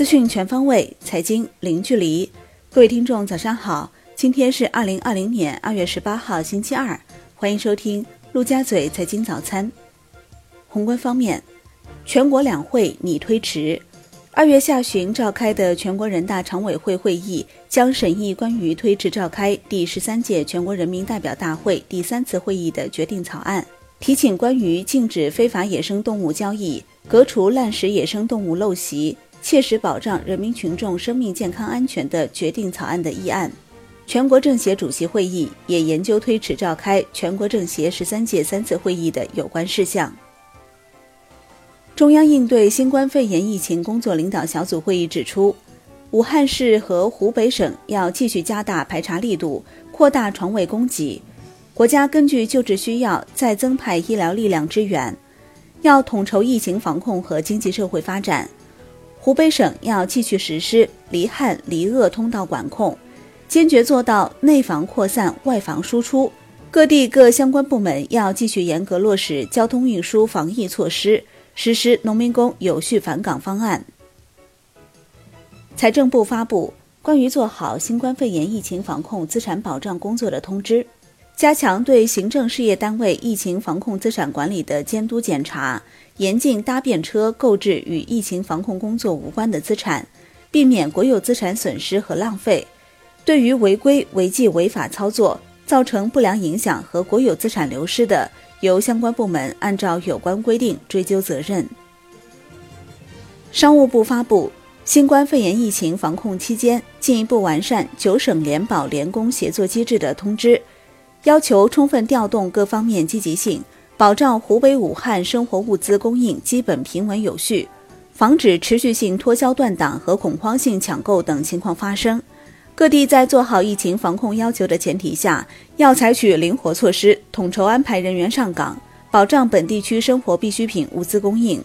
资讯全方位，财经零距离。各位听众，早上好！今天是二零二零年二月十八号，星期二。欢迎收听陆家嘴财经早餐。宏观方面，全国两会拟推迟。二月下旬召开的全国人大常委会会议将审议关于推迟召开第十三届全国人民代表大会第三次会议的决定草案，提请关于禁止非法野生动物交易。革除滥食野生动物陋习，切实保障人民群众生命健康安全的决定草案的议案。全国政协主席会议也研究推迟召开全国政协十三届三次会议的有关事项。中央应对新冠肺炎疫情工作领导小组会议指出，武汉市和湖北省要继续加大排查力度，扩大床位供给。国家根据救治需要再增派医疗力量支援。要统筹疫情防控和经济社会发展，湖北省要继续实施离汉离鄂通道管控，坚决做到内防扩散、外防输出。各地各相关部门要继续严格落实交通运输防疫措施，实施农民工有序返岗方案。财政部发布关于做好新冠肺炎疫情防控资产保障工作的通知。加强对行政事业单位疫情防控资产管理的监督检查，严禁搭便车购置与疫情防控工作无关的资产，避免国有资产损失和浪费。对于违规违纪违法操作造成不良影响和国有资产流失的，由相关部门按照有关规定追究责任。商务部发布新冠肺炎疫情防控期间进一步完善九省联保联工协作机制的通知。要求充分调动各方面积极性，保障湖北武汉生活物资供应基本平稳有序，防止持续性脱销断档和恐慌性抢购等情况发生。各地在做好疫情防控要求的前提下，要采取灵活措施，统筹安排人员上岗，保障本地区生活必需品物资供应。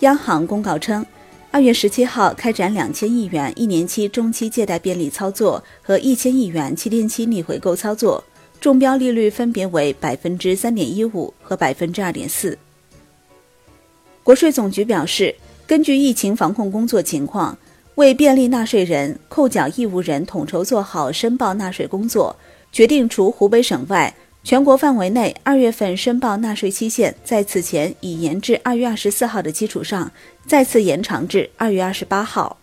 央行公告称。二月十七号开展两千亿元一年期中期借贷便利操作和一千亿元七天期逆回购操作，中标利率分别为百分之三点一五和百分之二点四。国税总局表示，根据疫情防控工作情况，为便利纳税人、扣缴义务人统筹做好申报纳税工作，决定除湖北省外。全国范围内，二月份申报纳税期限在此前已延至二月二十四号的基础上，再次延长至二月二十八号。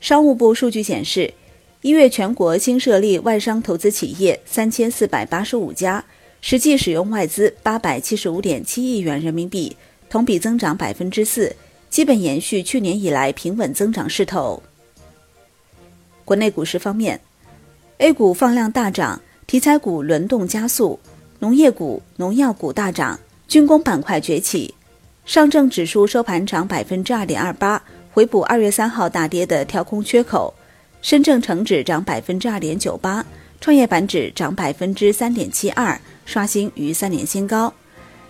商务部数据显示，一月全国新设立外商投资企业三千四百八十五家，实际使用外资八百七十五点七亿元人民币，同比增长百分之四，基本延续去年以来平稳增长势头。国内股市方面，A 股放量大涨。题材股轮动加速，农业股、农药股大涨，军工板块崛起。上证指数收盘涨百分之二点二八，回补二月三号大跌的跳空缺口。深证成指涨百分之二点九八，创业板指涨百分之三点七二，刷新逾三年新高。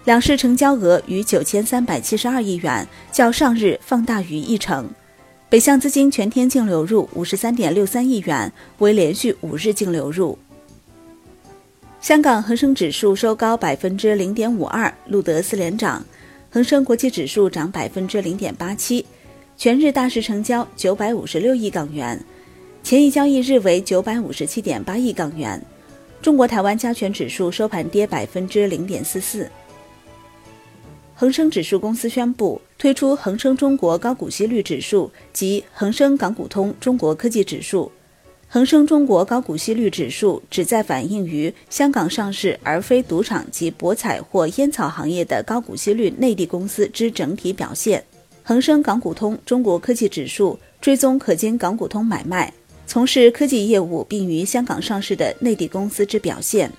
两市成交额逾九千三百七十二亿元，较上日放大逾一成。北向资金全天净流入五十三点六三亿元，为连续五日净流入。香港恒生指数收高百分之零点五二，录得四连涨；恒生国际指数涨百分之零点八七，全日大市成交九百五十六亿港元，前一交易日为九百五十七点八亿港元。中国台湾加权指数收盘跌百分之零点四四。恒生指数公司宣布推出恒生中国高股息率指数及恒生港股通中国科技指数。恒生中国高股息率指数旨在反映于香港上市而非赌场及博彩或烟草行业的高股息率内地公司之整体表现。恒生港股通中国科技指数追踪可经港股通买卖、从事科技业务并于香港上市的内地公司之表现。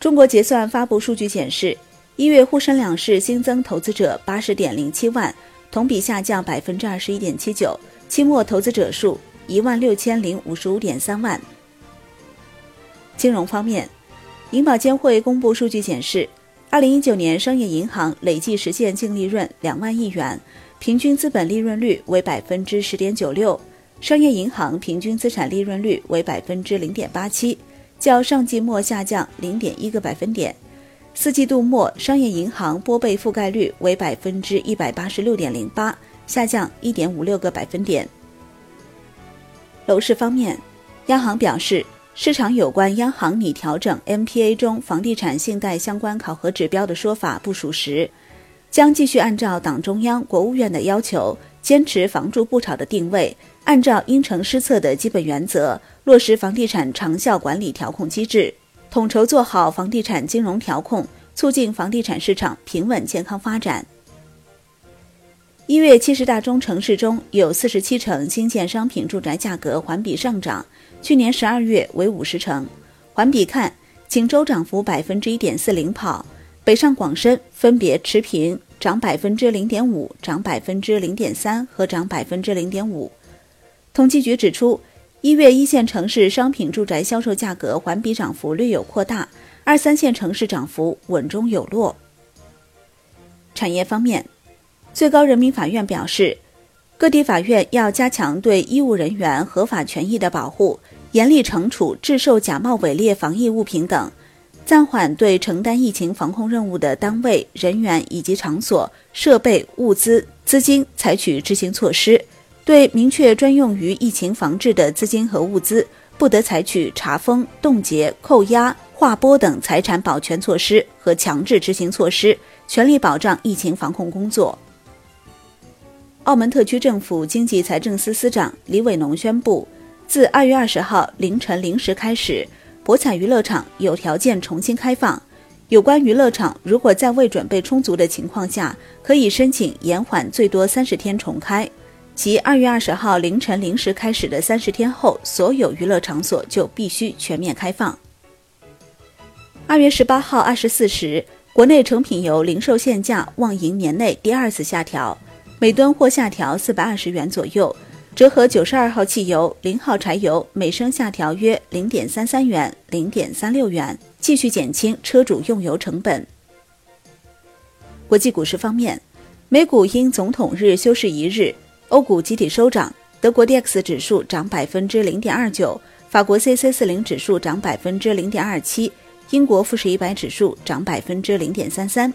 中国结算发布数据显示，一月沪深两市新增投资者八十点零七万，同比下降百分之二十一点七九，期末投资者数。一万六千零五十五点三万。金融方面，银保监会公布数据显示，二零一九年商业银行累计实现净利润两万亿元，平均资本利润率为百分之十点九六，商业银行平均资产利润率为百分之零点八七，较上季末下降零点一个百分点。四季度末商业银行拨备覆盖率为百分之一百八十六点零八，下降一点五六个百分点。楼市方面，央行表示，市场有关央行拟调整 MPA 中房地产信贷相关考核指标的说法不属实，将继续按照党中央、国务院的要求，坚持“房住不炒”的定位，按照因城施策的基本原则，落实房地产长效管理调控机制，统筹做好房地产金融调控，促进房地产市场平稳健康发展。一月七十大中城市中有四十七城新建商品住宅价格环比上涨，去年十二月为五十城。环比看，锦州涨幅百分之一点四领跑，北上广深分别持平，涨百分之零点五、涨百分之零点三和涨百分之零点五。统计局指出，一月一线城市商品住宅销售价格环比涨幅略有扩大，二三线城市涨幅稳中有落。产业方面。最高人民法院表示，各地法院要加强对医务人员合法权益的保护，严厉惩处制售假冒伪劣防疫物品等，暂缓对承担疫情防控任务的单位、人员以及场所、设备、物资、资金采取执行措施。对明确专用于疫情防治的资金和物资，不得采取查封、冻结、扣押、划拨等财产保全措施和强制执行措施，全力保障疫情防控工作。澳门特区政府经济财政司司长李伟农宣布，自二月二十号凌晨零时开始，博彩娱乐场有条件重新开放。有关娱乐场如果在未准备充足的情况下，可以申请延缓最多三十天重开。即二月二十号凌晨零时开始的三十天后，所有娱乐场所就必须全面开放。二月十八号二十四时，国内成品油零售限价望迎年内第二次下调。每吨或下调四百二十元左右，折合九十二号汽油、零号柴油每升下调约零点三三元、零点三六元，继续减轻车主用油成本。国际股市方面，美股因总统日休市一日，欧股集体收涨，德国 D X 指数涨百分之零点二九，法国 C C 四零指数涨百分之零点二七，英国富时一百指数涨百分之零点三三。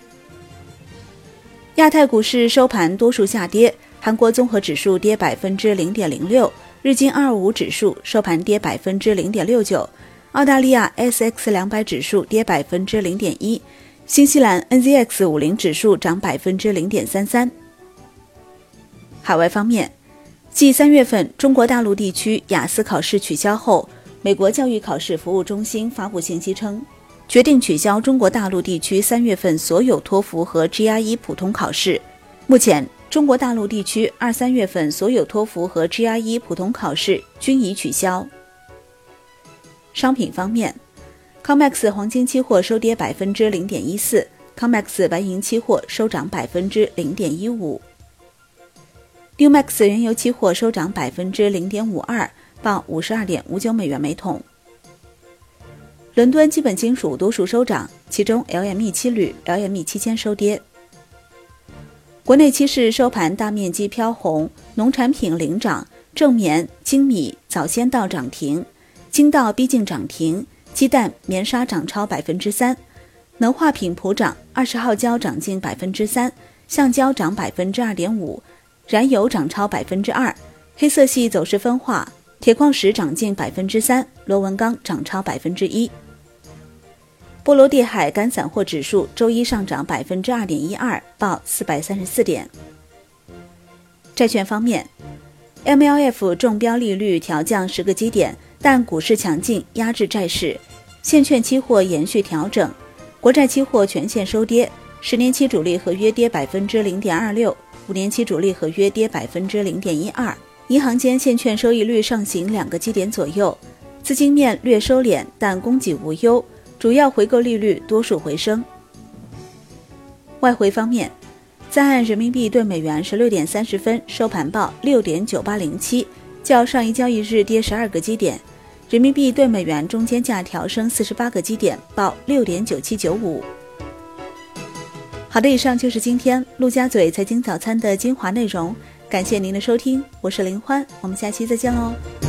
亚太股市收盘多数下跌，韩国综合指数跌百分之零点零六，日经二五指数收盘跌百分之零点六九，澳大利亚 S X 两百指数跌百分之零点一，新西兰 N Z X 五零指数涨百分之零点三三。海外方面，继三月份中国大陆地区雅思考试取消后，美国教育考试服务中心发布信息称。决定取消中国大陆地区三月份所有托福和 GRE 普通考试。目前，中国大陆地区二三月份所有托福和 GRE 普通考试均已取消。商品方面，COMEX 黄金期货收跌百分之零点一四，COMEX 白银期货收涨百分之零点一五，NEWMAX 原油期货收涨百分之零点五二，报五十二点五九美元每桶。伦敦基本金属多数收涨，其中 LME 七铝、LME 七铅收跌。国内期市收盘大面积飘红，农产品领涨，正棉、精米、早先到涨停，精稻逼近涨停，鸡蛋、棉纱涨超百分之三，能化品普涨，二十号胶涨近百分之三，橡胶涨百分之二点五，燃油涨超百分之二，黑色系走势分化，铁矿石涨近百分之三，螺纹钢涨超百分之一。波罗的海干散货指数周一上涨百分之二点一二，报四百三十四点。债券方面，MLF 中标利率调降十个基点，但股市强劲压制债市，现券期货延续调整，国债期货全线收跌，十年期主力合约跌百分之零点二六，五年期主力合约跌百分之零点一二，银行间现券收益率上行两个基点左右，资金面略收敛，但供给无忧。主要回购利率多数回升。外汇方面，在岸人民币对美元十六点三十分收盘报六点九八零七，较上一交易日跌十二个基点。人民币对美元中间价调升四十八个基点，报六点九七九五。好的，以上就是今天陆家嘴财经早餐的精华内容，感谢您的收听，我是林欢，我们下期再见喽。